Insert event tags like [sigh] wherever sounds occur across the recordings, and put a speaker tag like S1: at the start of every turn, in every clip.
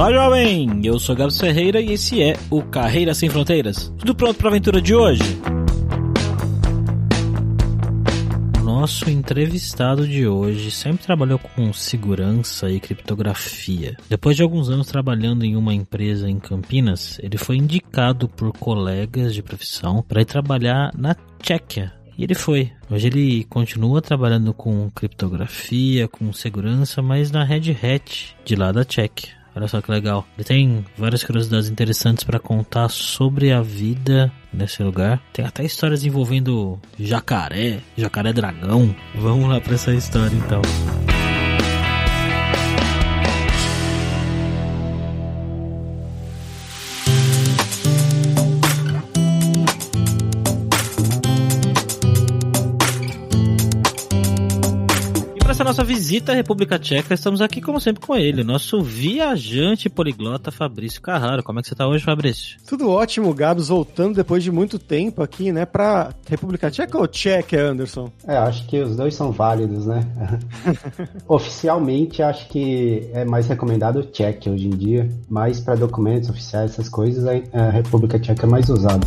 S1: Olá, jovem! Eu sou Gabs Ferreira e esse é o Carreira Sem Fronteiras. Tudo pronto para a aventura de hoje? Nosso entrevistado de hoje sempre trabalhou com segurança e criptografia. Depois de alguns anos trabalhando em uma empresa em Campinas, ele foi indicado por colegas de profissão para ir trabalhar na Tchequia, e ele foi. Hoje ele continua trabalhando com criptografia, com segurança, mas na Red Hat de lá da Tchequia. Olha só que legal. Ele tem várias curiosidades interessantes para contar sobre a vida nesse lugar. Tem até histórias envolvendo jacaré, jacaré dragão. Vamos lá para essa história então. Nossa visita à República Tcheca, estamos aqui como sempre com ele, nosso viajante poliglota Fabrício Carraro. Como é que você está hoje, Fabrício?
S2: Tudo ótimo, Gabs, voltando depois de muito tempo aqui, né, pra República Tcheca ou Tcheca, Anderson?
S3: É, acho que os dois são válidos, né? [laughs] Oficialmente, acho que é mais recomendado Tcheca hoje em dia, mas para documentos oficiais, essas coisas, a República Tcheca é mais usada.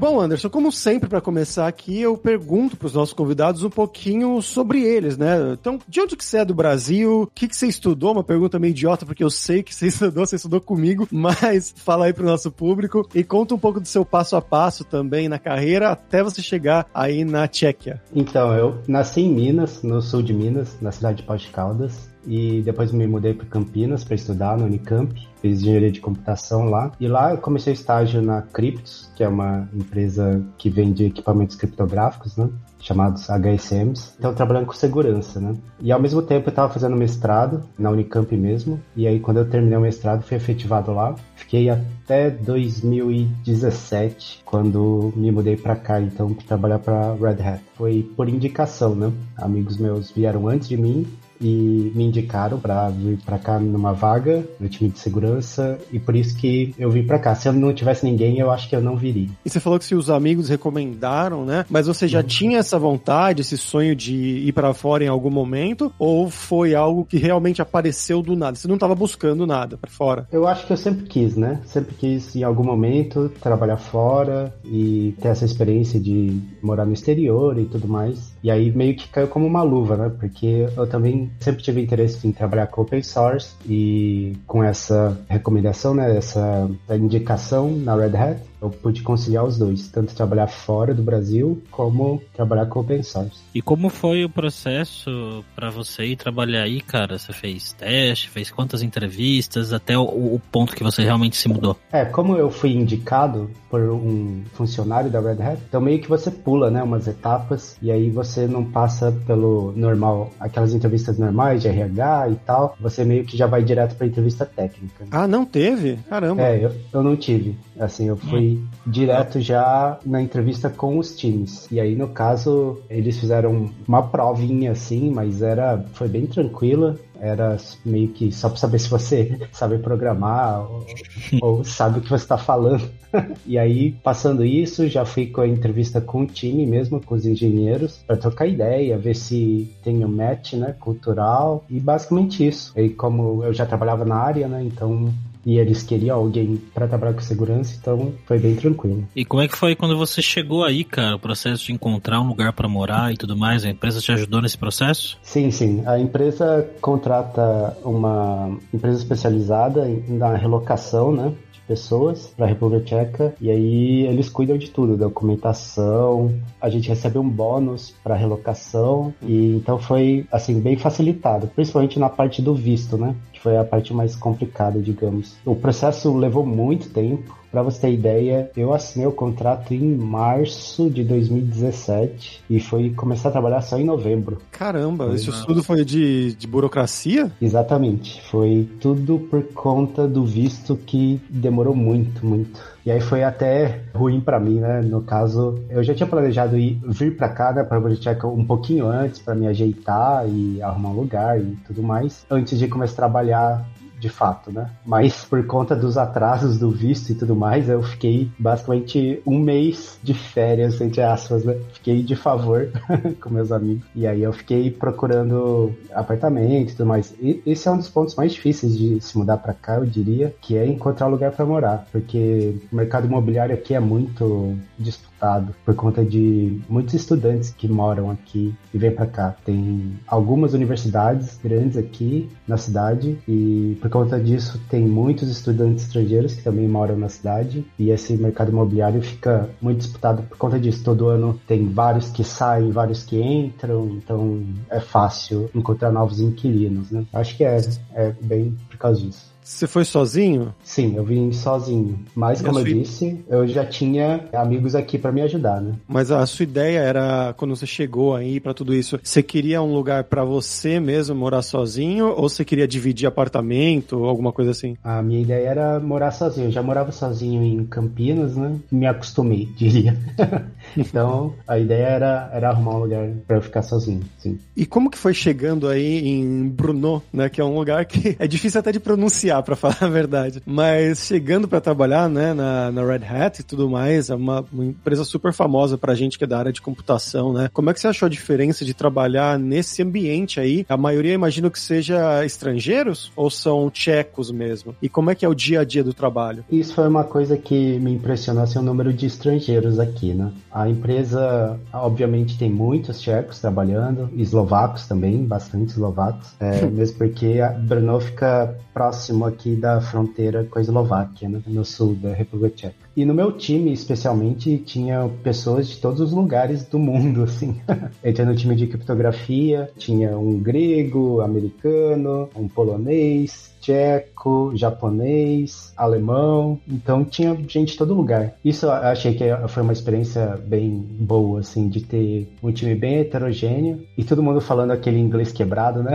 S2: Bom, Anderson, como sempre, para começar aqui, eu pergunto para os nossos convidados um pouquinho sobre eles, né? Então, de onde que você é do Brasil? O que, que você estudou? Uma pergunta meio idiota, porque eu sei que você [laughs] estudou, você estudou comigo, mas fala aí para o nosso público e conta um pouco do seu passo a passo também na carreira até você chegar aí na Tchequia.
S3: Então, eu nasci em Minas, no sul de Minas, na cidade de de Caldas e depois me mudei para Campinas para estudar no Unicamp, fiz engenharia de computação lá. E lá eu comecei estágio na Cryptos, que é uma empresa que vende equipamentos criptográficos, né? chamados HSMs, então trabalhando com segurança, né? E ao mesmo tempo eu estava fazendo mestrado na Unicamp mesmo, e aí quando eu terminei o mestrado fui efetivado lá. Fiquei até 2017, quando me mudei para cá, então para trabalhar para Red Hat. Foi por indicação, né? Amigos meus vieram antes de mim e me indicaram para vir para cá numa vaga no time de segurança e por isso que eu vim para cá. Se eu não tivesse ninguém, eu acho que eu não viria.
S2: E você falou que se os amigos recomendaram, né? Mas você já uhum. tinha essa vontade, esse sonho de ir para fora em algum momento ou foi algo que realmente apareceu do nada? Você não estava buscando nada para fora?
S3: Eu acho que eu sempre quis, né? Sempre quis em algum momento trabalhar fora e ter essa experiência de morar no exterior e tudo mais. E aí meio que caiu como uma luva, né? Porque eu também sempre tive interesse em trabalhar com open source e com essa recomendação, né, essa indicação na Red Hat, eu pude conciliar os dois, tanto trabalhar fora do Brasil como trabalhar com open source.
S1: E como foi o processo para você ir trabalhar aí, cara? Você fez teste, fez quantas entrevistas até o, o, ponto que você realmente se mudou?
S3: É, como eu fui indicado por um funcionário da Red Hat, então meio que você pula, né, umas etapas e aí você não passa pelo normal, aquelas entrevistas normais de RH e tal, você meio que já vai direto para entrevista técnica.
S2: Ah, não teve? Caramba.
S3: É, eu, eu não tive. Assim, eu fui direto já na entrevista com os times. E aí, no caso, eles fizeram uma provinha assim, mas era foi bem tranquila. Era meio que só para saber se você [laughs] sabe programar ou, ou sabe o que você está falando. [laughs] e aí, passando isso, já fui com a entrevista com o time mesmo, com os engenheiros, para trocar ideia, ver se tem um match, né, cultural, e basicamente isso. E como eu já trabalhava na área, né, então e eles queriam alguém para trabalhar com segurança, então foi bem tranquilo.
S1: E como é que foi quando você chegou aí, cara? O processo de encontrar um lugar para morar e tudo mais? A empresa te ajudou nesse processo?
S3: Sim, sim. A empresa contrata uma empresa especializada na relocação, né? Pessoas para a República Tcheca e aí eles cuidam de tudo, documentação, a gente recebe um bônus para relocação e então foi assim bem facilitado, principalmente na parte do visto, né? Que foi a parte mais complicada, digamos. O processo levou muito tempo, para você ter ideia, eu assinei o contrato em março de 2017 e foi começar a trabalhar só em novembro.
S2: Caramba, foi isso tudo foi de, de burocracia?
S3: Exatamente, foi tudo por conta do visto que demorou muito, muito. E aí foi até ruim para mim, né? No caso, eu já tinha planejado ir vir para cá, né, para Tcheca um pouquinho antes para me ajeitar e arrumar um lugar e tudo mais, antes de começar a trabalhar de fato, né? Mas por conta dos atrasos do visto e tudo mais, eu fiquei basicamente um mês de férias, entre aspas, né? Fiquei de favor [laughs] com meus amigos. E aí eu fiquei procurando apartamento e tudo mais. E esse é um dos pontos mais difíceis de se mudar para cá, eu diria, que é encontrar lugar para morar, porque o mercado imobiliário aqui é muito estado por conta de muitos estudantes que moram aqui e vêm para cá. Tem algumas universidades grandes aqui na cidade e por conta disso tem muitos estudantes estrangeiros que também moram na cidade e esse mercado imobiliário fica muito disputado por conta disso. Todo ano tem vários que saem, vários que entram, então é fácil encontrar novos inquilinos, né? Acho que é, é bem por causa disso.
S2: Você foi sozinho?
S3: Sim, eu vim sozinho. Mas, como eu disse, eu já tinha amigos aqui para me ajudar, né?
S2: Mas a sua ideia era, quando você chegou aí para tudo isso, você queria um lugar para você mesmo morar sozinho ou você queria dividir apartamento ou alguma coisa assim?
S3: A minha ideia era morar sozinho. Eu já morava sozinho em Campinas, né? Me acostumei, [laughs] diria. [laughs] então, a ideia era, era arrumar um lugar para eu ficar sozinho, sim.
S2: E como que foi chegando aí em Brno, né? Que é um lugar que [laughs] é difícil até de pronunciar para [laughs] falar a verdade. Mas chegando para trabalhar, né, na, na, Red Hat e tudo mais, é uma, uma, empresa super famosa pra gente que é da área de computação, né? Como é que você achou a diferença de trabalhar nesse ambiente aí? A maioria imagino que seja estrangeiros ou são tchecos mesmo? E como é que é o dia a dia do trabalho?
S3: Isso foi uma coisa que me impressionou, assim, o número de estrangeiros aqui, né? A empresa, obviamente, tem muitos tchecos trabalhando, eslovacos também, bastante eslovacos, é, [laughs] mesmo porque a Brno fica próximo aqui da fronteira com a Eslováquia, né, no sul da República Tcheca. E no meu time, especialmente, tinha pessoas de todos os lugares do mundo, [laughs] assim. Eu no time de criptografia, tinha um grego, americano, um polonês, tcheco, japonês, alemão, então tinha gente de todo lugar. Isso eu achei que foi uma experiência bem boa, assim, de ter um time bem heterogêneo e todo mundo falando aquele inglês quebrado, né?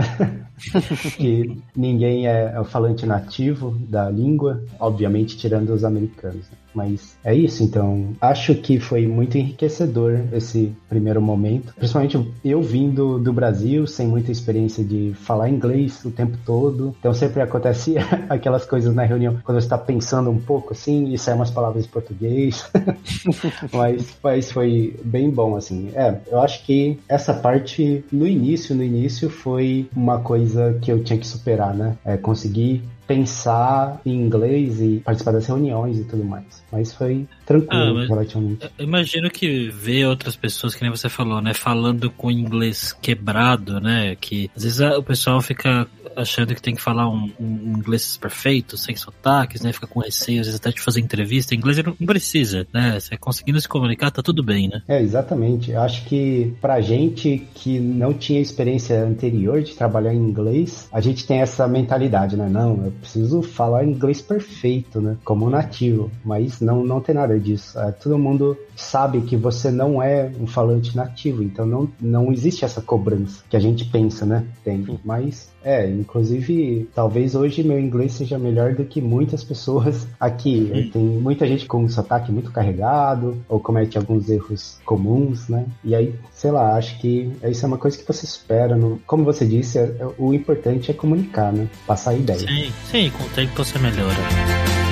S3: [laughs] que ninguém é, o falante nativo da língua, obviamente tirando os americanos. Né? Mas é isso, então. Acho que foi muito enriquecedor esse primeiro momento. Principalmente eu vindo do Brasil, sem muita experiência de falar inglês o tempo todo. Então sempre acontecia [laughs] aquelas coisas na reunião, quando você está pensando um pouco assim, e saem umas palavras em português. [laughs] mas, mas foi bem bom, assim. É, eu acho que essa parte, no início, no início, foi uma coisa que eu tinha que superar, né? É conseguir pensar em inglês e participar das reuniões e tudo mais. Mas foi tranquilo, ah, relativamente.
S1: Imagino que ver outras pessoas, que nem você falou, né, falando com inglês quebrado, né, que às vezes o pessoal fica achando que tem que falar um, um inglês perfeito, sem sotaques, né, fica com receio, às vezes até de fazer entrevista. Em inglês não precisa, né, você conseguindo se comunicar, tá tudo bem, né?
S3: É, exatamente. Eu acho que pra gente que não tinha experiência anterior de trabalhar em inglês, a gente tem essa mentalidade, né, não, eu preciso falar inglês perfeito, né? Como nativo. Mas não, não tem nada disso. É, todo mundo sabe que você não é um falante nativo, então não, não existe essa cobrança que a gente pensa, né? Tem. Mas, é, inclusive, talvez hoje meu inglês seja melhor do que muitas pessoas aqui. Tem muita gente com um sotaque muito carregado, ou comete alguns erros comuns, né? E aí, sei lá, acho que isso é uma coisa que você espera. No... Como você disse, é, o importante é comunicar, né? Passar a ideia.
S1: Sim, sim, com o tempo você melhora.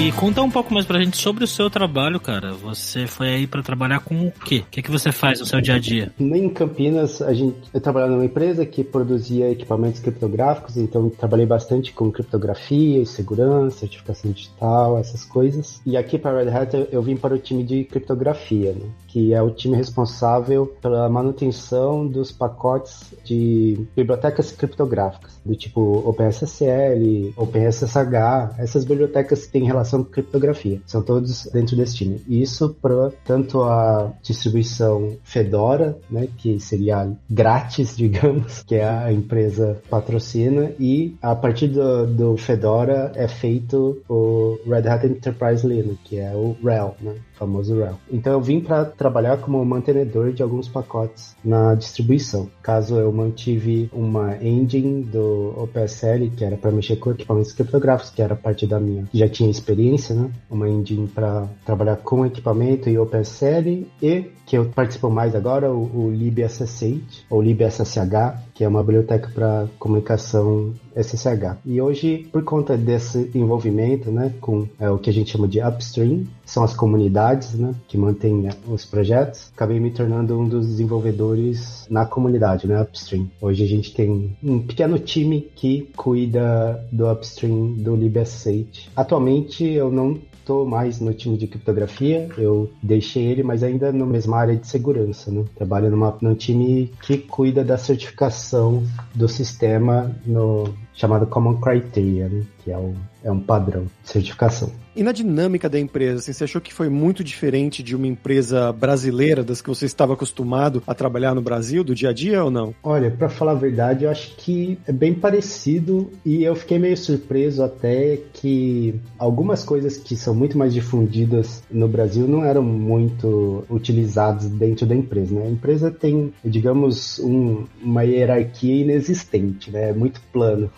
S1: E conta um pouco mais pra gente sobre o seu trabalho, cara. Você foi aí para trabalhar com o quê? O que, que você faz no seu dia a dia?
S3: Em Campinas, a gente, eu trabalhava numa empresa que produzia equipamentos criptográficos, então trabalhei bastante com criptografia, segurança, certificação digital, essas coisas. E aqui para Red Hat eu vim para o time de criptografia, né? que é o time responsável pela manutenção dos pacotes de bibliotecas criptográficas, do tipo OpenSSL, OpenSSH, essas bibliotecas que têm relação com criptografia. São todos dentro desse time. Isso para tanto a distribuição Fedora, né, que seria grátis, [laughs] digamos, que a empresa patrocina, e a partir do, do Fedora é feito o Red Hat Enterprise Linux, que é o RHEL, né? Famoso RHEL. Então eu vim para trabalhar como mantenedor de alguns pacotes na distribuição. Caso eu mantive uma engine do OPSL, que era para mexer com equipamentos criptográficos, que era parte da minha, já tinha experiência, né? Uma engine para trabalhar com equipamento e OPSL e que eu participo mais agora, o, o LibSSH, ou LibSSH, que é uma biblioteca para comunicação SSH. E hoje, por conta desse envolvimento né, com é, o que a gente chama de upstream, são as comunidades né, que mantêm é, os projetos, acabei me tornando um dos desenvolvedores na comunidade, né, upstream. Hoje a gente tem um pequeno time que cuida do upstream do LibSSH. Atualmente eu não estou mais no time de criptografia, eu deixei ele, mas ainda na mesma área de segurança, né? Trabalho numa, num time que cuida da certificação do sistema no chamado Common Criteria, né? que é, o, é um padrão de certificação.
S2: E na dinâmica da empresa, assim, você achou que foi muito diferente de uma empresa brasileira, das que você estava acostumado a trabalhar no Brasil, do dia a dia ou não?
S3: Olha, para falar a verdade, eu acho que é bem parecido e eu fiquei meio surpreso até que algumas coisas que são muito mais difundidas no Brasil não eram muito utilizadas dentro da empresa, né? A empresa tem, digamos, um, uma hierarquia inexistente, né? É muito plano.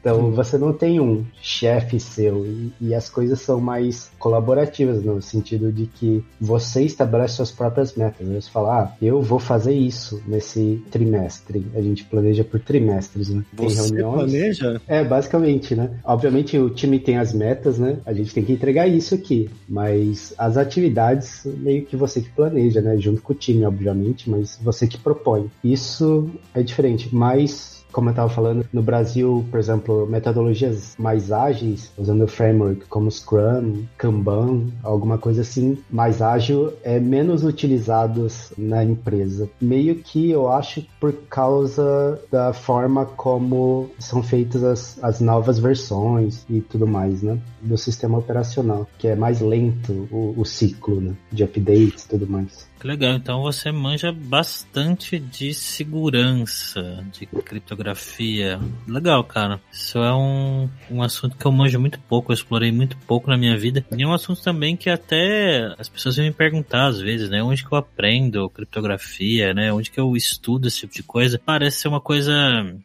S3: Então você não tem um chefe seu e, e, as coisas são mais colaborativas no sentido de que você estabelece suas próprias metas. Você fala, ah, eu vou fazer isso nesse trimestre. A gente planeja por trimestres, né?
S2: Tem você reuniões. planeja?
S3: É, basicamente, né? Obviamente o time tem as metas, né? A gente tem que entregar isso aqui, mas as atividades meio que você que planeja, né? Junto com o time, obviamente, mas você que propõe. Isso é diferente, mas como eu estava falando, no Brasil, por exemplo, metodologias mais ágeis, usando framework como Scrum, Kanban, alguma coisa assim, mais ágil, é menos utilizados na empresa. Meio que eu acho por causa da forma como são feitas as, as novas versões e tudo mais, né? Do sistema operacional, que é mais lento o, o ciclo né? de updates e tudo mais.
S1: Legal, então você manja bastante de segurança, de criptografia. Legal, cara. Isso é um, um assunto que eu manjo muito pouco, eu explorei muito pouco na minha vida. E é um assunto também que até as pessoas vêm me perguntar às vezes, né? Onde que eu aprendo criptografia, né? Onde que eu estudo esse tipo de coisa. Parece ser uma coisa,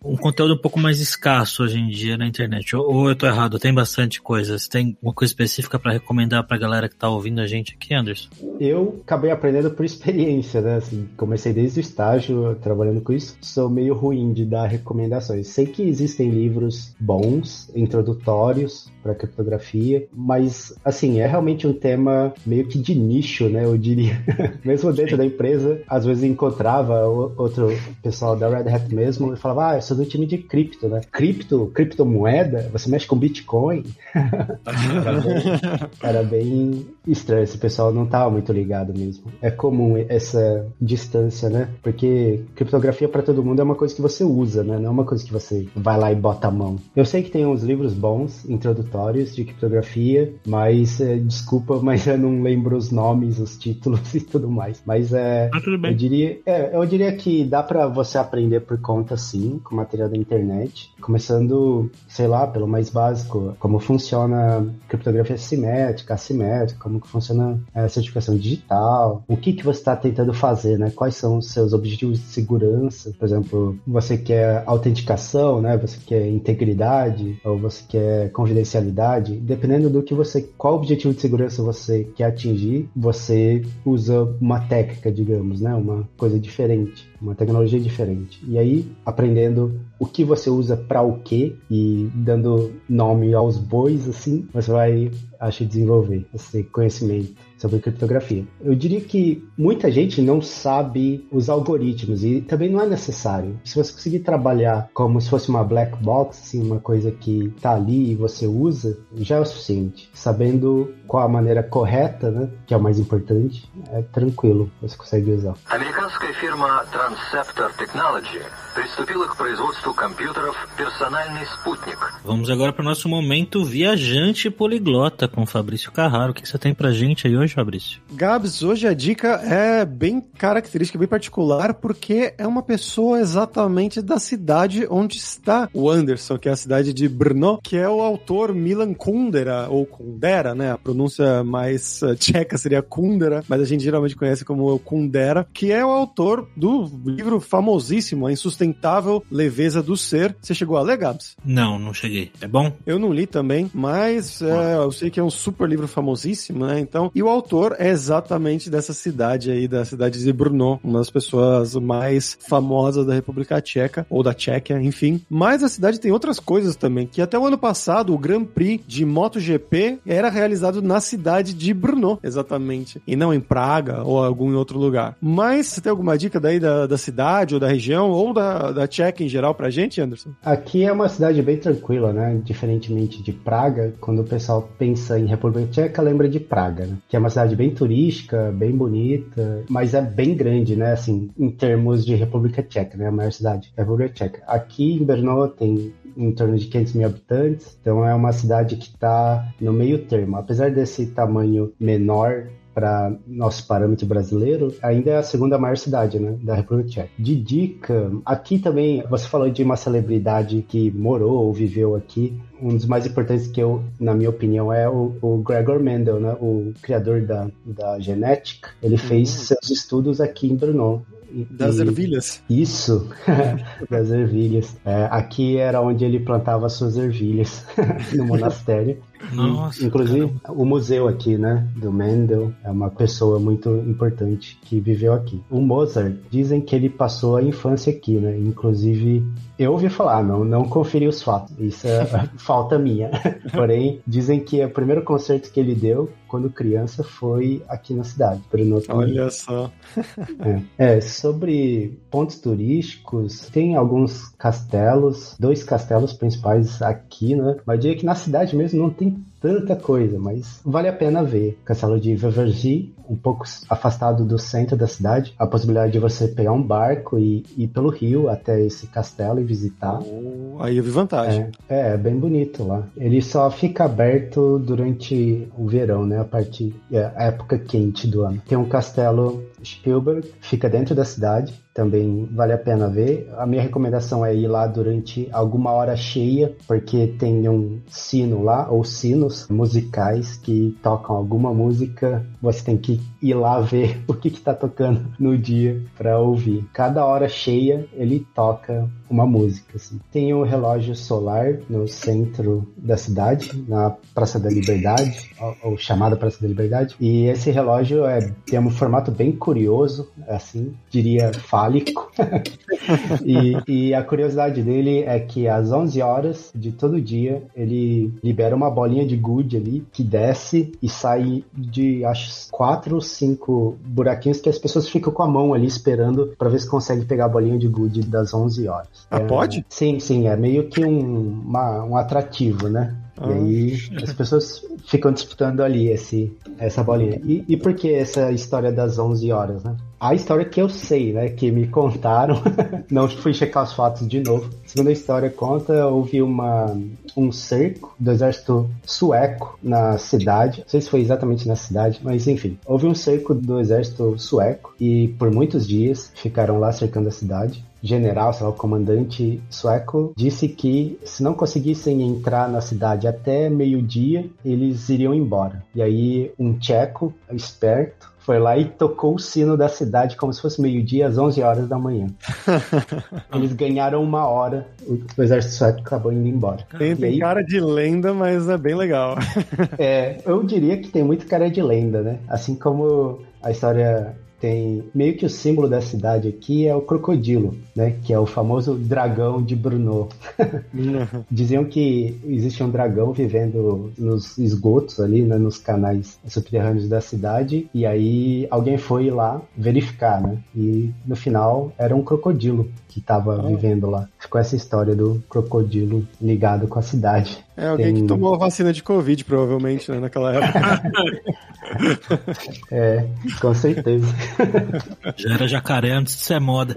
S1: um conteúdo um pouco mais escasso hoje em dia na internet. Ou, ou eu tô errado, tem bastante coisas. Tem uma coisa específica para recomendar pra galera que tá ouvindo a gente aqui, Anderson?
S3: Eu acabei aprendendo por experiência, né? Assim, comecei desde o estágio trabalhando com isso. Sou meio ruim de dar recomendações. Sei que existem livros bons, introdutórios para criptografia, mas assim, é realmente um tema meio que de nicho, né? Eu diria. [laughs] mesmo dentro da empresa, às vezes encontrava outro pessoal da Red Hat mesmo e falava: "Ah, eu sou do time de cripto, né? Cripto, criptomoeda, você mexe com Bitcoin?" [laughs] era, bem, era bem estranho, esse pessoal não tava muito ligado mesmo. É comum essa distância, né? Porque criptografia para todo mundo é uma coisa que você usa, né? Não é uma coisa que você vai lá e bota a mão. Eu sei que tem uns livros bons, introdutórios de criptografia, mas é, desculpa, [laughs] mas eu não lembro os nomes, os títulos e tudo mais. Mas é, ah, eu diria, é, eu diria que dá para você aprender por conta, sim, com material da internet, começando, sei lá, pelo mais básico, como funciona criptografia simétrica, assimétrica, como que funciona a certificação digital, o que que que você está tentando fazer, né? Quais são os seus objetivos de segurança? Por exemplo, você quer autenticação, né? Você quer integridade ou você quer confidencialidade? Dependendo do que você, qual objetivo de segurança você quer atingir, você usa uma técnica, digamos, né? Uma coisa diferente uma tecnologia diferente. E aí, aprendendo o que você usa para o quê e dando nome aos bois, assim, você vai, acho, desenvolver esse conhecimento sobre criptografia. Eu diria que muita gente não sabe os algoritmos e também não é necessário. Se você conseguir trabalhar como se fosse uma black box, assim, uma coisa que está ali e você usa, já é o suficiente. Sabendo qual a maneira correta, né, que é o mais importante, é tranquilo, você consegue usar.
S4: Американская фирма Transceptor Technology приступила к производству компьютеров «Персональный спутник».
S1: Vamos agora para o nosso momento viajante poliglota com Fabrício Carraro. O que você tem pra gente aí Hoje, Fabrício?
S2: Gabs, hoje a dica é bem característica, bem particular, porque é uma pessoa exatamente da cidade onde está o Anderson, que é a cidade de Brno, que é o autor Milan Kundera, ou Kundera, né? A pronúncia mais uh, tcheca seria Kundera, mas a gente geralmente conhece como Kundera, que é o autor do livro famosíssimo, A Insustentável Leveza do Ser. Você chegou a ler, Gabs?
S1: Não, não cheguei. É bom?
S2: Eu não li também, mas é, eu sei que é um super livro famosíssimo, né? Então, e o autor é exatamente dessa cidade aí, da cidade de Brno, uma das pessoas mais famosas da República Tcheca, ou da Tchequia, enfim. Mas a cidade tem outras coisas também, que até o ano passado o Grand Prix de MotoGP era realizado na cidade de Brno, exatamente, e não em Praga ou algum outro lugar. Mas você tem alguma dica daí da, da cidade ou da região ou da, da Tchequia em geral pra gente, Anderson?
S3: Aqui é uma cidade bem tranquila, né? Diferentemente de Praga, quando o pessoal pensa em República Tcheca, lembra de Praga, né? Que é uma cidade bem turística, bem bonita, mas é bem grande, né? Assim, em termos de República Tcheca, né? A maior cidade da República Tcheca. Aqui em Brno tem em torno de 500 mil habitantes, então é uma cidade que está no meio termo. Apesar desse tamanho menor, para nosso parâmetro brasileiro, ainda é a segunda maior cidade né, da República Tcheca. De dica, aqui também você falou de uma celebridade que morou ou viveu aqui. Um dos mais importantes que eu, na minha opinião, é o, o Gregor Mendel, né, o criador da, da genética. Ele fez seus estudos aqui em Brno.
S2: Das
S3: e-
S2: ervilhas.
S3: Isso, [laughs] das ervilhas. É, aqui era onde ele plantava suas ervilhas, [laughs] no monastério.
S1: Nossa,
S3: Inclusive, o museu aqui, né, do Mendel, é uma pessoa muito importante que viveu aqui. O Mozart, dizem que ele passou a infância aqui, né? Inclusive, eu ouvi falar, não, não conferi os fatos. Isso é [laughs] falta minha. [laughs] Porém, dizem que o primeiro concerto que ele deu, quando criança, foi aqui na cidade, Brno também.
S2: Olha só.
S3: É, sobre pontos turísticos, tem alguns castelos, dois castelos principais aqui, né? Mas eu diria que na cidade mesmo não tem tanta coisa, mas vale a pena ver. Castelo de Vergy, um pouco afastado do centro da cidade, a possibilidade de você pegar um barco e ir pelo rio até esse castelo e visitar.
S2: Oh, aí eu vi vantagem.
S3: É, é, é bem bonito lá. Ele só fica aberto durante o verão, né? A parte, é, a época quente do ano. Tem um castelo Spielberg, fica dentro da cidade. Também vale a pena ver. A minha recomendação é ir lá durante alguma hora cheia, porque tem um sino lá, ou sinos musicais que tocam alguma música. Você tem que ir lá ver [laughs] o que está tocando no dia para ouvir. Cada hora cheia ele toca uma música. Assim. Tem o relógio solar no centro da cidade, na Praça da Liberdade, ou, ou chamada Praça da Liberdade. E esse relógio é, tem um formato bem curioso, assim, diria [laughs] e, e a curiosidade dele é que às 11 horas de todo dia ele libera uma bolinha de gude ali que desce e sai de acho quatro ou cinco buraquinhos que as pessoas ficam com a mão ali esperando para ver se consegue pegar a bolinha de gude das 11 horas.
S2: Ah,
S3: É,
S2: pode?
S3: Sim, sim, é meio que um, uma- um atrativo, né?
S2: Ah.
S3: E aí as pessoas ficam disputando ali esse, essa bolinha. E, e por que essa história das 11 horas, né? A história que eu sei, né? Que me contaram, [laughs] não fui checar os fatos de novo. Segundo a história conta, houve uma, um cerco do exército sueco na cidade. Não sei se foi exatamente na cidade, mas enfim. Houve um cerco do exército sueco e por muitos dias ficaram lá cercando a cidade general, sei lá, o comandante sueco, disse que se não conseguissem entrar na cidade até meio-dia, eles iriam embora. E aí um tcheco esperto foi lá e tocou o sino da cidade como se fosse meio-dia às 11 horas da manhã. [laughs] Eles ganharam uma hora, o exército sueco acabou indo embora.
S2: Tem, tem aí, cara de lenda, mas é bem legal.
S3: é, eu diria que tem muito cara de lenda, né? Assim como a história tem meio que o símbolo da cidade aqui é o crocodilo, né? Que é o famoso dragão de Brno. [laughs] Diziam que existe um dragão vivendo nos esgotos ali, né? Nos canais subterrâneos da cidade. E aí alguém foi lá verificar, né? E no final era um crocodilo que estava oh. vivendo lá. Ficou essa história do crocodilo ligado com a cidade.
S2: É alguém Tem... que tomou a vacina de Covid, provavelmente, né, naquela época. [laughs]
S3: é, com certeza.
S1: Já era jacaré antes de ser moda.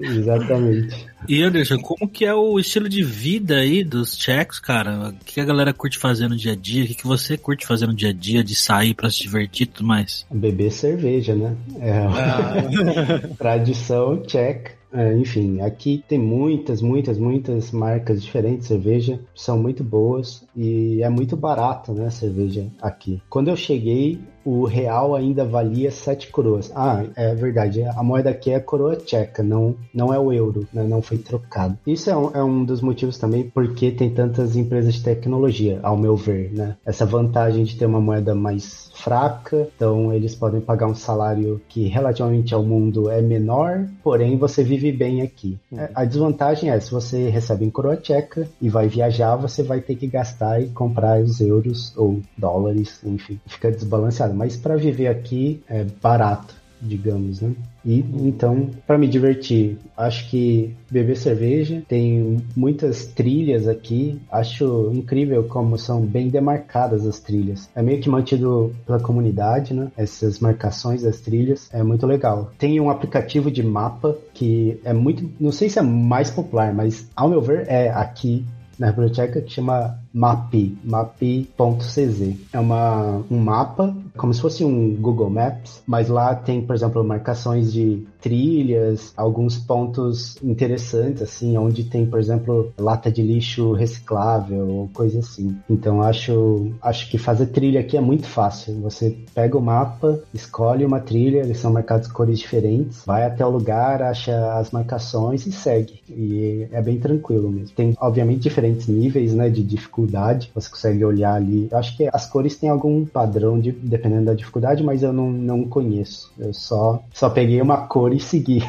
S3: Exatamente.
S1: E Anderson, como que é o estilo de vida aí dos tchecos, cara? O que a galera curte fazer no dia a dia? O que você curte fazer no dia a dia de sair para se divertir e tudo mais?
S3: Beber cerveja, né? É ah. [laughs] tradição tcheca. É, enfim, aqui tem muitas, muitas, muitas marcas diferentes de cerveja, são muito boas e é muito barato, né, a cerveja aqui. Quando eu cheguei, o real ainda valia 7 coroas. Ah, é verdade, a moeda aqui é a coroa tcheca, não, não é o euro, né? não foi trocado. Isso é um, é um dos motivos também porque tem tantas empresas de tecnologia, ao meu ver, né? Essa vantagem de ter uma moeda mais fraca, então eles podem pagar um salário que relativamente ao mundo é menor, porém você vive bem aqui. Uhum. A desvantagem é se você recebe em coroa tcheca e vai viajar, você vai ter que gastar e comprar os euros ou dólares, enfim, fica desbalanceado mas para viver aqui é barato, digamos, né? E então, para me divertir, acho que beber cerveja, tem muitas trilhas aqui, acho incrível como são bem demarcadas as trilhas. É meio que mantido pela comunidade, né? Essas marcações das trilhas, é muito legal. Tem um aplicativo de mapa que é muito, não sei se é mais popular, mas ao meu ver é aqui na República Tcheca que chama MAPI, mapi.cz. É uma, um mapa, como se fosse um Google Maps, mas lá tem, por exemplo, marcações de trilhas, alguns pontos interessantes, assim, onde tem, por exemplo, lata de lixo reciclável ou coisa assim. Então acho, acho que fazer trilha aqui é muito fácil. Você pega o mapa, escolhe uma trilha, eles são marcados cores diferentes, vai até o lugar, acha as marcações e segue. E é bem tranquilo mesmo. Tem, obviamente, diferentes níveis, né, de dificuldade dificuldade, você consegue olhar ali. Eu acho que as cores têm algum padrão de, dependendo da dificuldade, mas eu não, não conheço. Eu só, só peguei uma cor e segui.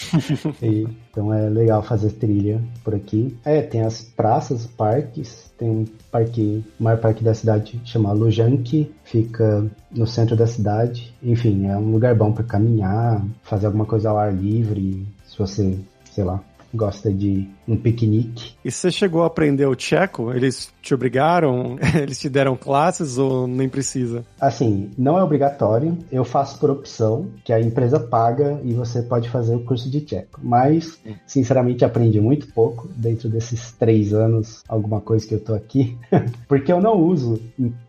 S3: [laughs] e, então é legal fazer trilha por aqui. É, tem as praças, parques. Tem um parque, o maior parque da cidade chama Lujanki, fica no centro da cidade. Enfim, é um lugar bom para caminhar, fazer alguma coisa ao ar livre, se você, sei lá, gosta de um piquenique.
S2: E você chegou a aprender o tcheco? Eles te obrigaram? [laughs] Eles te deram classes ou nem precisa?
S3: Assim, não é obrigatório. Eu faço por opção, que a empresa paga e você pode fazer o curso de tcheco. Mas, sinceramente, aprendi muito pouco dentro desses três anos, alguma coisa que eu tô aqui, [laughs] porque eu não uso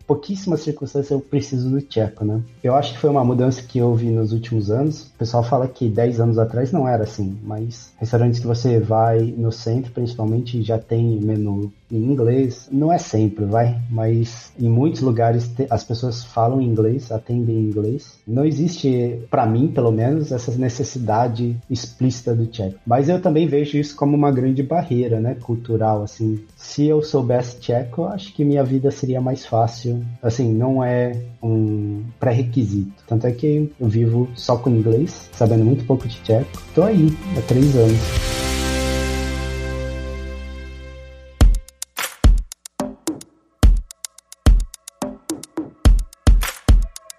S3: pouquíssimas circunstâncias eu preciso do tcheco, né? Eu acho que foi uma mudança que houve nos últimos anos. O pessoal fala que 10 anos atrás não era assim, mas restaurantes que você vai no principalmente, já tem menu em inglês. Não é sempre, vai, mas em muitos lugares as pessoas falam inglês, atendem em inglês. Não existe, para mim, pelo menos, essa necessidade explícita do tcheco. Mas eu também vejo isso como uma grande barreira, né, cultural, assim. Se eu soubesse tcheco, acho que minha vida seria mais fácil. Assim, não é um pré-requisito. Tanto é que eu vivo só com inglês, sabendo muito pouco de tcheco. Tô aí há três anos.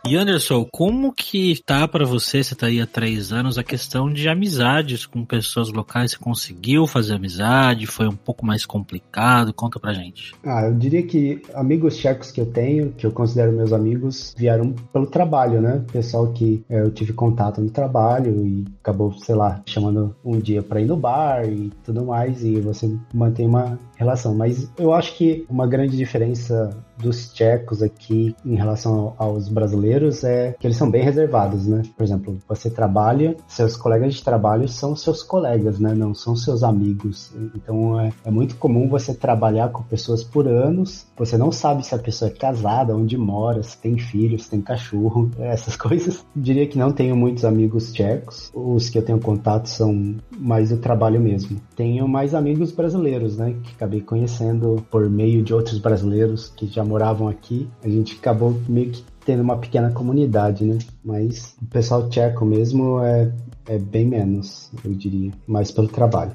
S1: E Anderson, como que tá para você, você tá aí há três anos, a questão de amizades com pessoas locais? Você conseguiu fazer amizade? Foi um pouco mais complicado? Conta pra gente.
S3: Ah, eu diria que amigos tchecos que eu tenho, que eu considero meus amigos, vieram pelo trabalho, né? Pessoal que é, eu tive contato no trabalho e acabou, sei lá, chamando um dia pra ir no bar e tudo mais, e você mantém uma relação. Mas eu acho que uma grande diferença dos tchecos aqui em relação aos brasileiros é que eles são bem reservados, né? Por exemplo, você trabalha, seus colegas de trabalho são seus colegas, né? Não são seus amigos. Então é, é muito comum você trabalhar com pessoas por anos, você não sabe se a pessoa é casada, onde mora, se tem filhos, se tem cachorro, [laughs] essas coisas. Diria que não tenho muitos amigos tchecos. Os que eu tenho contato são mais do trabalho mesmo. Tenho mais amigos brasileiros, né? Que acabei conhecendo por meio de outros brasileiros que já moravam aqui. A gente acabou meio que tendo uma pequena comunidade, né? Mas o pessoal tcheco mesmo é, é bem menos, eu diria. Mais pelo trabalho.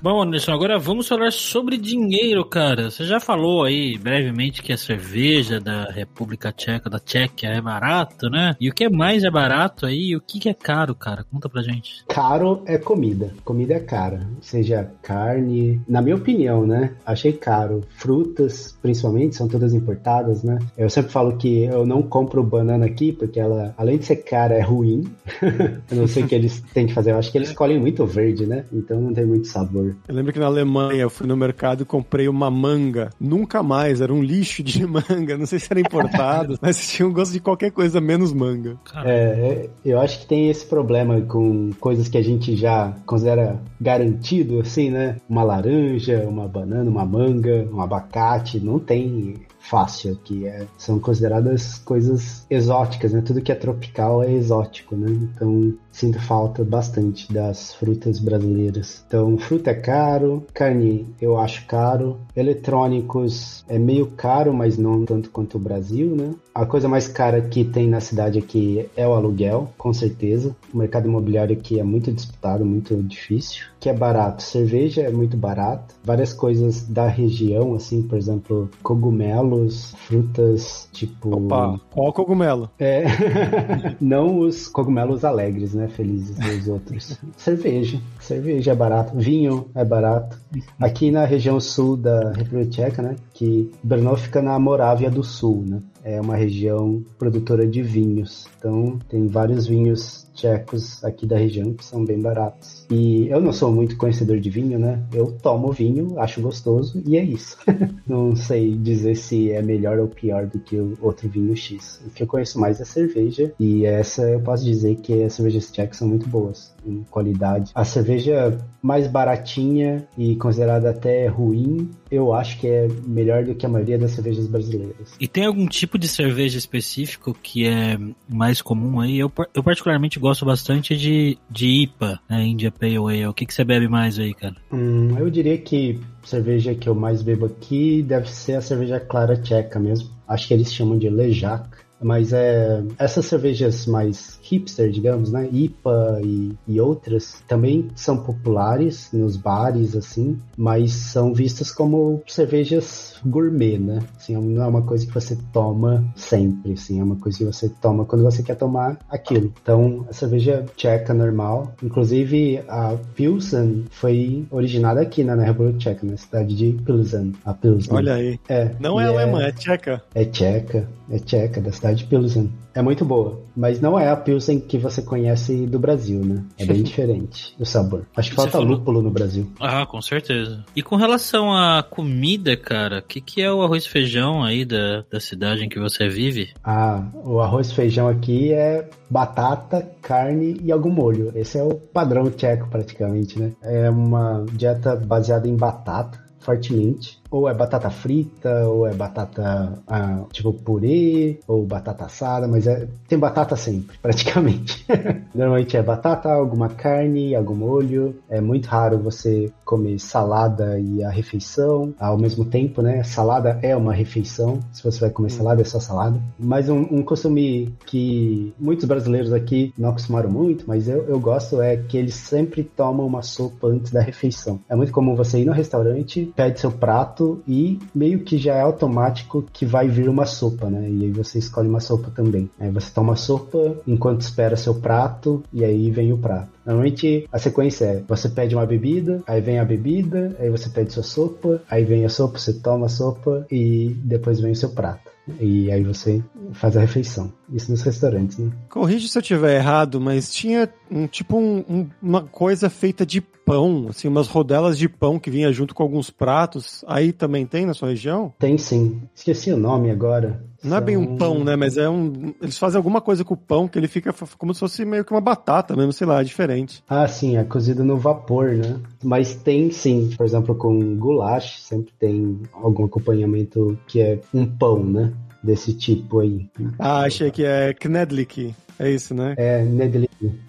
S1: Bom, Anderson, agora vamos falar sobre dinheiro, cara. Você já falou aí brevemente que a cerveja da República Tcheca, da Tchequia, é barato, né? E o que é mais é barato aí? E o que é caro, cara? Conta pra gente.
S3: Caro é comida. Comida é cara. Seja carne. Na minha opinião, né? Achei caro. Frutas, principalmente, são todas importadas, né? Eu sempre falo que eu não compro banana aqui porque ela, além de ser cara, é ruim. [laughs] eu não sei o que eles têm que fazer. Eu acho que eles escolhem muito verde, né? Então não tem muito sabor.
S2: Eu lembro que na Alemanha eu fui no mercado e comprei uma manga. Nunca mais, era um lixo de [laughs] manga. Não sei se era importado, [laughs] mas tinha um gosto de qualquer coisa menos manga.
S3: É, é, eu acho que tem esse problema com coisas que a gente já considera garantido, assim, né? Uma laranja, uma banana, uma manga, um abacate. Não tem fácil aqui. É, são consideradas coisas exóticas, né? Tudo que é tropical é exótico, né? Então sinto falta bastante das frutas brasileiras. Então, fruta é caro, carne eu acho caro, eletrônicos é meio caro, mas não tanto quanto o Brasil, né? A coisa mais cara que tem na cidade aqui é o aluguel, com certeza. O mercado imobiliário aqui é muito disputado, muito difícil. Que é barato, cerveja é muito barato. Várias coisas da região, assim, por exemplo, cogumelos, frutas, tipo.
S2: Opa, qual cogumelo?
S3: É. [laughs] não os cogumelos alegres, né? Felizes dos outros. [laughs] cerveja. Cerveja é barato. Vinho é barato. Aqui na região sul da República Tcheca, né? Que Brno fica na Morávia do Sul, né? É uma região produtora de vinhos. Então, tem vários vinhos tchecos aqui da região que são bem baratos. E eu não sou muito conhecedor de vinho, né? Eu tomo vinho, acho gostoso e é isso. [laughs] não sei dizer se é melhor ou pior do que o outro vinho X. O que eu conheço mais é cerveja e essa eu posso dizer que as cervejas tchecas são muito boas em qualidade. A cerveja mais baratinha e considerada até ruim, eu acho que é melhor do que a maioria das cervejas brasileiras.
S1: E tem algum tipo de cerveja específico que é mais comum aí? Eu, eu particularmente gosto bastante de, de IPA, né? India Pale Ale. O que, que você bebe mais aí, cara?
S3: Hum, eu diria que a cerveja que eu mais bebo aqui deve ser a cerveja clara tcheca mesmo. Acho que eles chamam de Lejac. Mas é, essas cervejas mais hipster, digamos, né? IPA e, e, outras também são populares nos bares, assim, mas são vistas como cervejas gourmet, né? Assim, não é uma coisa que você toma sempre, assim, é uma coisa que você toma quando você quer tomar aquilo. Então, a cerveja tcheca normal, inclusive a Pilsen foi originada aqui né, na República Tcheca, na cidade de Pilsen. A Pilsen.
S2: Olha aí.
S3: É.
S2: Não é alemã, é, é tcheca.
S3: É tcheca, é tcheca, da cidade de Pilsen. É muito boa, mas não é a Pilsen que você conhece do Brasil, né? É bem [laughs] diferente o sabor. Acho que falta falou... lúpulo no Brasil.
S1: Ah, com certeza. E com relação à comida, cara, que, que é o arroz e feijão aí da, da cidade em que você vive?
S3: Ah, o arroz e feijão aqui é batata, carne e algum molho. Esse é o padrão tcheco praticamente, né? É uma dieta baseada em batata fortemente ou é batata frita, ou é batata ah, tipo purê, ou batata assada, mas é, tem batata sempre, [laughs] praticamente. [laughs] Normalmente é batata, alguma carne, algum molho. É muito raro você comer salada e a refeição ao mesmo tempo, né? Salada é uma refeição. Se você vai comer salada, é só salada. Mas um, um costume que muitos brasileiros aqui não acostumaram muito, mas eu, eu gosto é que eles sempre tomam uma sopa antes da refeição. É muito comum você ir no restaurante, pede seu prato prato e meio que já é automático que vai vir uma sopa, né? E aí você escolhe uma sopa também. Aí você toma a sopa enquanto espera seu prato e aí vem o prato. Normalmente a sequência é: você pede uma bebida, aí vem a bebida, aí você pede sua sopa, aí vem a sopa, você toma a sopa e depois vem o seu prato. E aí você faz a refeição. Isso nos restaurantes, né?
S2: Corrige se eu estiver errado, mas tinha um tipo um, um, uma coisa feita de pão, assim, umas rodelas de pão que vinha junto com alguns pratos. Aí também tem na sua região?
S3: Tem sim. Esqueci o nome agora.
S2: Não é bem um pão, né? Mas é um. Eles fazem alguma coisa com o pão que ele fica como se fosse meio que uma batata mesmo, sei lá, é diferente.
S3: Ah, sim, é cozido no vapor, né? Mas tem sim, por exemplo, com goulash, sempre tem algum acompanhamento que é um pão, né? Desse tipo aí.
S2: Ah, achei que é knedlik. É isso, né?
S3: É nedli.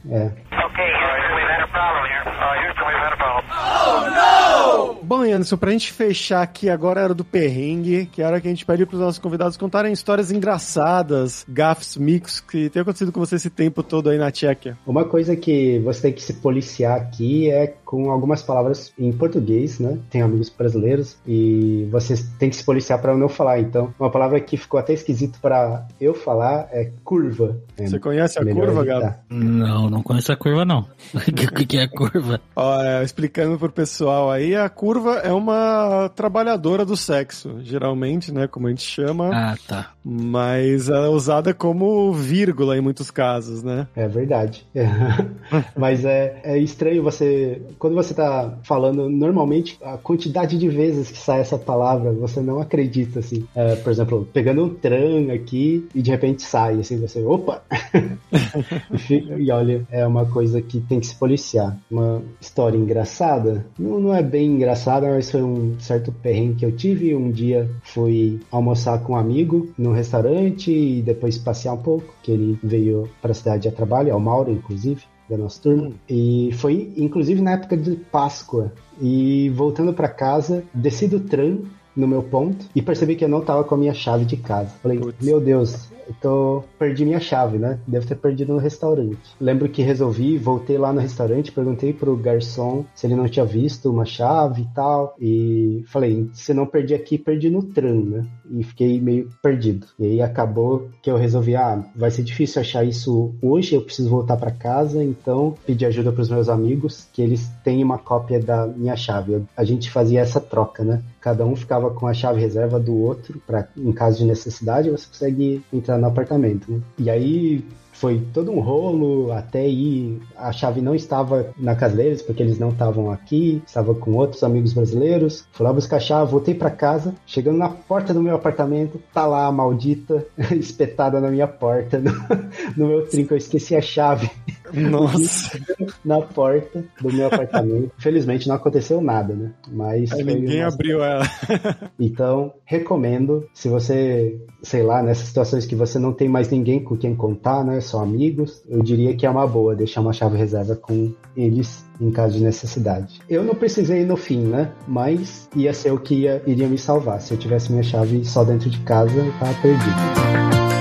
S3: É.
S2: Bom, Anderson, pra gente fechar aqui agora era do perrengue, que era que a gente pede pros nossos convidados contarem histórias engraçadas, gafes, micos que tem acontecido com você esse tempo todo aí na Tchequia.
S3: Uma coisa que você tem que se policiar aqui é com algumas palavras em português, né? Tem amigos brasileiros e você tem que se policiar para não falar. Então, uma palavra que ficou até esquisito para eu falar é curva. É
S2: Você conhece a
S3: melhor
S2: curva. Gabo?
S1: Não, não conheço a curva, não. [laughs] O que, é curva?
S2: Ó, é, explicando pro pessoal aí, a curva é uma trabalhadora do sexo, geralmente, né, como a gente chama,
S1: Ah, tá.
S2: mas é usada como vírgula em muitos casos, né?
S3: É verdade. [laughs] Mas é, é estranho você. Quando você tá falando, normalmente a quantidade de vezes que sai essa palavra, você não acredita, assim. É, por exemplo, pegando um tran aqui e de repente sai, assim, você. Opa! [laughs] e, e olha, é uma coisa que tem que se policiar. Uma história engraçada. Não, não é bem engraçada, mas foi um certo perrengue que eu tive. Um dia fui almoçar com um amigo num restaurante e depois passear um pouco, que ele veio para a cidade a trabalho, é o Mauro, inclusive, da nossa turma. E foi, inclusive, na época de Páscoa. E voltando para casa, desci do tram no meu ponto e percebi que eu não tava com a minha chave de casa. Falei, meu Deus, eu tô... perdi minha chave, né? Devo ter perdido no restaurante. Lembro que resolvi, voltei lá no restaurante, perguntei pro garçom se ele não tinha visto uma chave e tal. E falei, se não perdi aqui, perdi no tram, né? E fiquei meio perdido. E aí acabou que eu resolvi, ah, vai ser difícil achar isso hoje, eu preciso voltar para casa, então pedi ajuda pros meus amigos, que eles têm uma cópia da minha chave. A gente fazia essa troca, né? Cada um ficava com a chave reserva do outro, para em caso de necessidade, você consegue entrar no apartamento. Né? E aí foi todo um rolo até ir. A chave não estava na casa deles, porque eles não estavam aqui, estava com outros amigos brasileiros. Fui lá buscar a chave, voltei para casa. Chegando na porta do meu apartamento, tá lá a maldita [laughs] espetada na minha porta, no, [laughs] no meu trinco. Eu esqueci a chave
S2: Nossa, [laughs]
S3: na porta do meu apartamento. Felizmente não aconteceu nada, né? Mas.
S2: aí ninguém abriu ela.
S3: então, recomendo, se você, sei lá, nessas situações que você não tem mais ninguém com quem contar, né, só amigos, eu diria que é uma boa deixar uma chave reserva com eles em caso de necessidade. Eu não precisei no fim, né, mas ia ser o que ia, iria me salvar. Se eu tivesse minha chave só dentro de casa, eu tava perdido.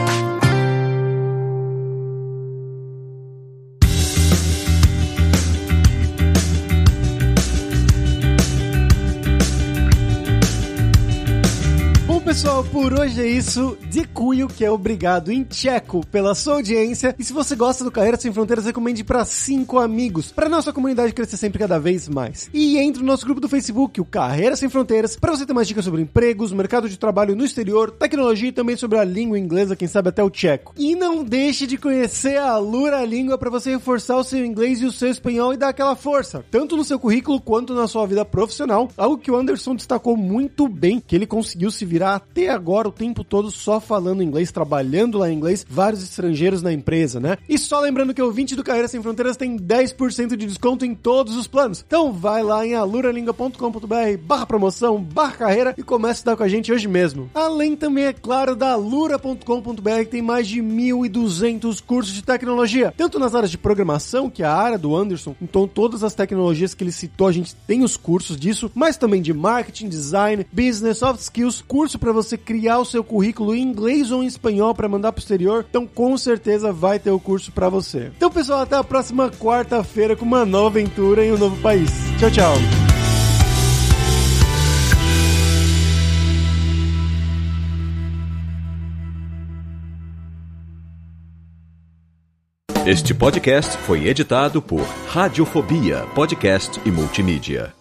S2: Por hoje é isso. Dziękuję, que é obrigado em tcheco pela sua audiência. E se você gosta do Carreira Sem Fronteiras, recomende para cinco amigos, para nossa comunidade crescer sempre cada vez mais. E entre no nosso grupo do Facebook, o Carreira Sem Fronteiras, para você ter mais dicas sobre empregos, mercado de trabalho no exterior, tecnologia e também sobre a língua inglesa, quem sabe até o tcheco. E não deixe de conhecer a Lura Língua para você reforçar o seu inglês e o seu espanhol e dar aquela força, tanto no seu currículo quanto na sua vida profissional. Algo que o Anderson destacou muito bem, que ele conseguiu se virar até agora o tempo todo só falando inglês, trabalhando lá em inglês, vários estrangeiros na empresa, né? E só lembrando que o 20 do Carreira Sem Fronteiras tem 10% de desconto em todos os planos. Então vai lá em aluralingua.com.br barra promoção, barra carreira e comece a estudar com a gente hoje mesmo. Além também, é claro, da alura.com.br que tem mais de 1.200 cursos de tecnologia, tanto nas áreas de programação, que é a área do Anderson, então todas as tecnologias que ele citou, a gente tem os cursos disso, mas também de marketing, design, business, soft skills, curso para você o seu currículo em inglês ou em espanhol para mandar pro exterior. Então, com certeza vai ter o curso para você. Então, pessoal, até a próxima quarta-feira com uma nova aventura em um novo país. Tchau, tchau.
S5: Este podcast foi editado por Radiofobia, podcast e multimídia.